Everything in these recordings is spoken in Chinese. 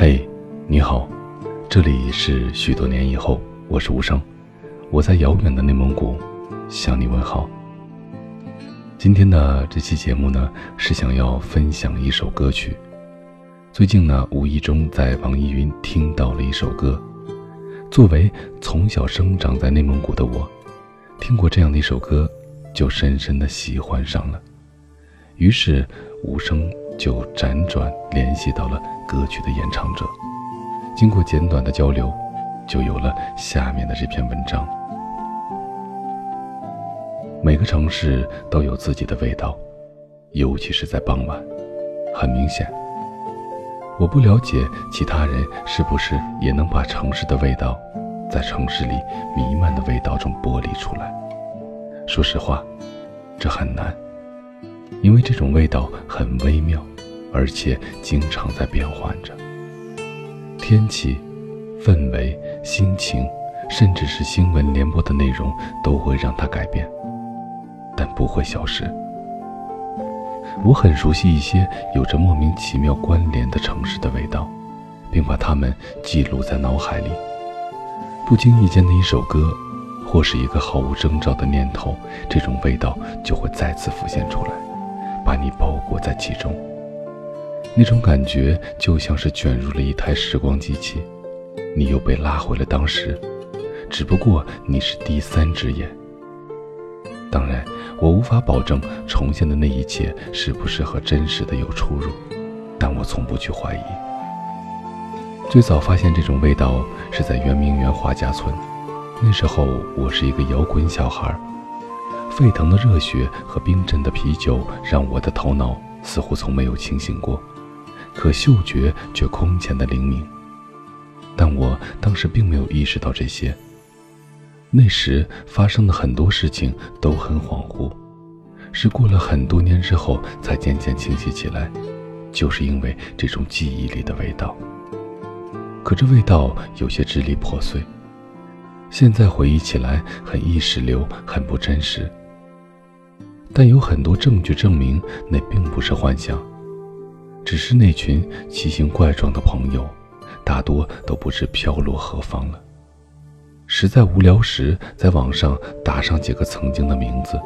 嘿，你好，这里是许多年以后，我是无声，我在遥远的内蒙古向你问好。今天的这期节目呢，是想要分享一首歌曲。最近呢，无意中在网易云听到了一首歌。作为从小生长在内蒙古的我，听过这样的一首歌，就深深的喜欢上了。于是无声就辗转联系到了歌曲的演唱者。经过简短的交流，就有了下面的这篇文章。每个城市都有自己的味道，尤其是在傍晚。很明显，我不了解其他人是不是也能把城市的味道，在城市里弥漫的味道中剥离出来。说实话，这很难，因为这种味道很微妙，而且经常在变换着。天气、氛围、心情，甚至是新闻联播的内容，都会让它改变。但不会消失。我很熟悉一些有着莫名其妙关联的城市的味道，并把它们记录在脑海里。不经意间的一首歌，或是一个毫无征兆的念头，这种味道就会再次浮现出来，把你包裹在其中。那种感觉就像是卷入了一台时光机器，你又被拉回了当时，只不过你是第三只眼。当然，我无法保证重现的那一切是不是和真实的有出入，但我从不去怀疑。最早发现这种味道是在圆明园华家村，那时候我是一个摇滚小孩，沸腾的热血和冰镇的啤酒让我的头脑似乎从没有清醒过，可嗅觉却空前的灵敏。但我当时并没有意识到这些。那时发生的很多事情都很恍惚，是过了很多年之后才渐渐清晰起来，就是因为这种记忆里的味道。可这味道有些支离破碎，现在回忆起来很意识流，很不真实。但有很多证据证明那并不是幻想，只是那群奇形怪状的朋友，大多都不知飘落何方了。实在无聊时，在网上打上几个曾经的名字，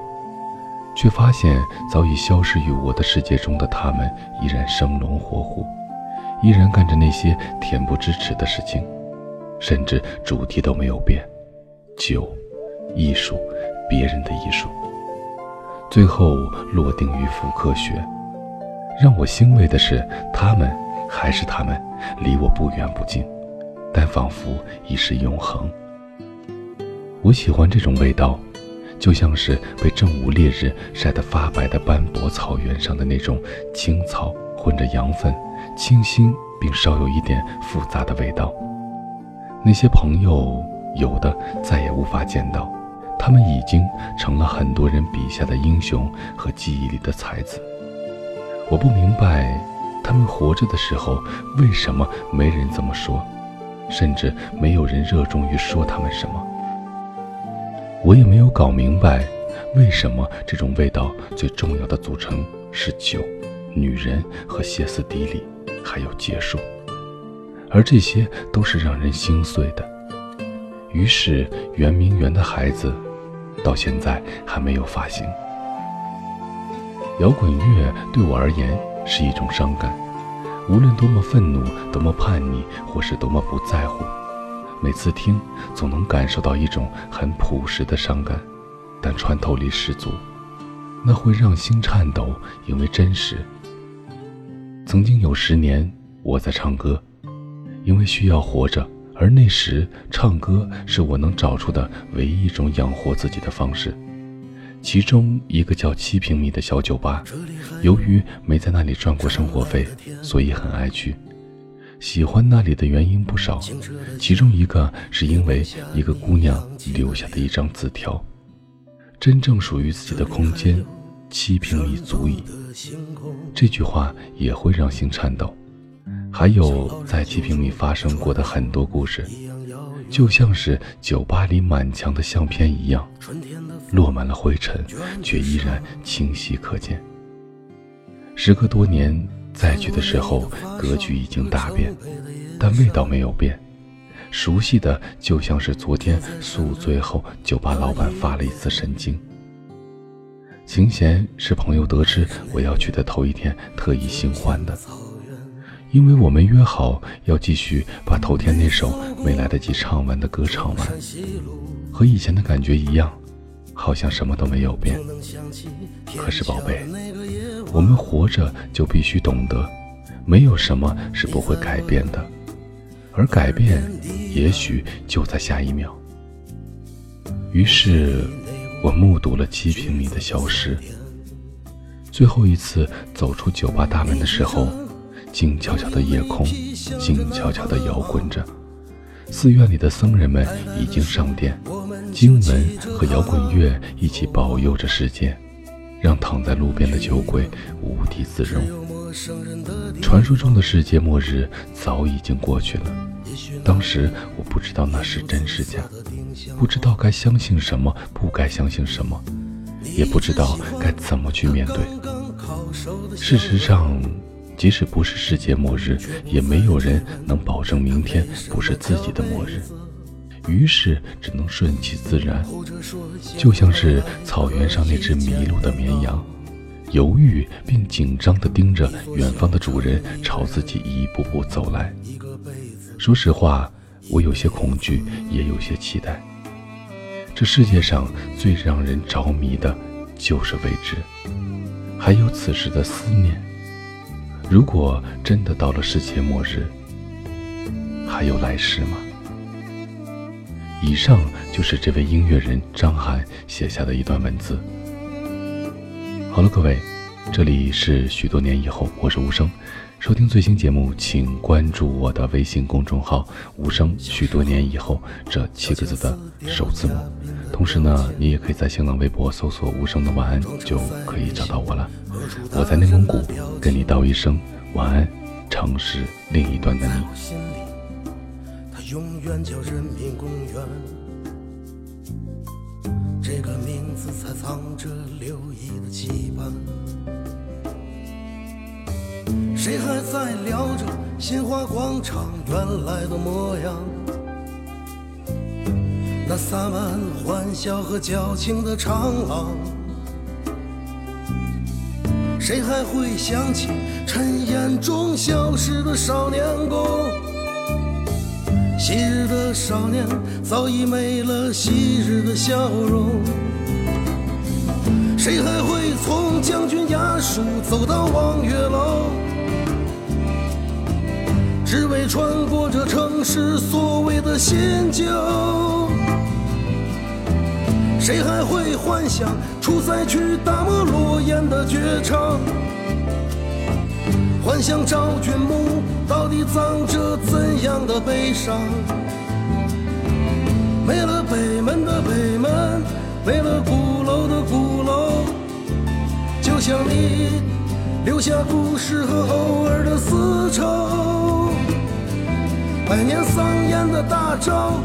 却发现早已消失于我的世界中的他们，依然生龙活虎，依然干着那些恬不知耻的事情，甚至主题都没有变：酒、艺术、别人的艺术。最后落定于福科学。让我欣慰的是，他们还是他们，离我不远不近，但仿佛已是永恒。我喜欢这种味道，就像是被正午烈日晒得发白的斑驳草原上的那种青草混着羊粪，清新并稍有一点复杂的味道。那些朋友有的再也无法见到，他们已经成了很多人笔下的英雄和记忆里的才子。我不明白，他们活着的时候为什么没人这么说，甚至没有人热衷于说他们什么。我也没有搞明白，为什么这种味道最重要的组成是酒、女人和歇斯底里，还有结束，而这些都是让人心碎的。于是，圆明园的孩子，到现在还没有发行。摇滚乐对我而言是一种伤感，无论多么愤怒、多么叛逆，或是多么不在乎。每次听，总能感受到一种很朴实的伤感，但穿透力十足。那会让心颤抖，因为真实。曾经有十年，我在唱歌，因为需要活着，而那时唱歌是我能找出的唯一一种养活自己的方式。其中一个叫七平米的小酒吧，由于没在那里赚过生活费，所以很爱去。喜欢那里的原因不少，其中一个是因为一个姑娘留下的一张字条：“真正属于自己的空间，七平米足矣。”这句话也会让心颤抖。还有在七平米发生过的很多故事，就像是酒吧里满墙的相片一样，落满了灰尘，却依然清晰可见。时隔多年。再去的时候，格局已经大变，但味道没有变，熟悉的就像是昨天宿醉后酒吧老板发了一次神经。琴弦是朋友得知我要去的头一天特意新换的，因为我们约好要继续把头天那首没来得及唱完的歌唱完，和以前的感觉一样，好像什么都没有变。可是宝贝，我们活着就必须懂得，没有什么是不会改变的，而改变也许就在下一秒。于是。我目睹了七平米的消失。最后一次走出酒吧大门的时候，静悄悄的夜空，静悄悄地摇滚着。寺院里的僧人们已经上殿，经文和摇滚乐一起保佑着世界，让躺在路边的酒鬼无地自容。传说中的世界末日早已经过去了。当时我不知道那是真是假，不知道该相信什么，不该相信什么，也不知道该怎么去面对。事实上，即使不是世界末日，也没有人能保证明天不是自己的末日。于是只能顺其自然，就像是草原上那只迷路的绵羊，犹豫并紧张地盯着远方的主人朝自己一步步走来。说实话，我有些恐惧，也有些期待。这世界上最让人着迷的，就是未知，还有此时的思念。如果真的到了世界末日，还有来世吗？以上就是这位音乐人张翰写下的一段文字。好了，各位，这里是许多年以后，我是无声。收听最新节目，请关注我的微信公众号“无声”。许多年以后，这七个字的首字母。同时呢，你也可以在新浪微博搜索“无声的晚安”，就可以找到我了。我在内蒙古，跟你道一声晚安，城市另一端的你。永远叫人民公园这个名字才藏着留意的期盼。谁还在聊着鲜花广场原来的模样？那洒满欢笑和矫情的长廊。谁还会想起尘烟中消失的少年宫？昔日的少年早已没了昔日的笑容。谁还会从将军衙署走到望月楼？只为穿过这城市所谓的新旧，谁还会幻想出塞去大漠落雁的绝唱？幻想赵君墓到底藏着怎样的悲伤？没了北门的北门，没了鼓楼的鼓楼，就像你留下故事和偶尔的丝绸。百年桑烟的大招，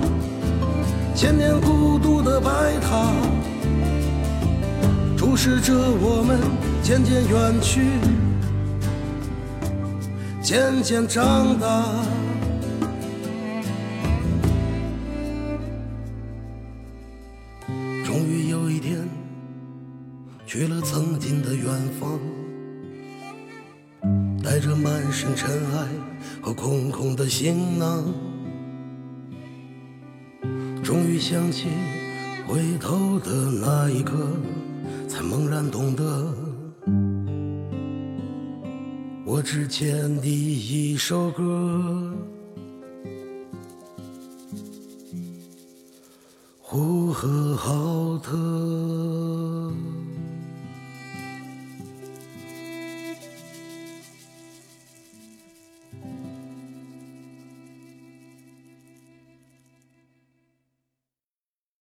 千年孤独的白塔，注视着我们渐渐远去，渐渐长大。终于有一天，去了曾经的远方。带着满身尘埃和空空的行囊，终于想起回头的那一刻，才猛然懂得，我之前的一首歌，呼和浩特。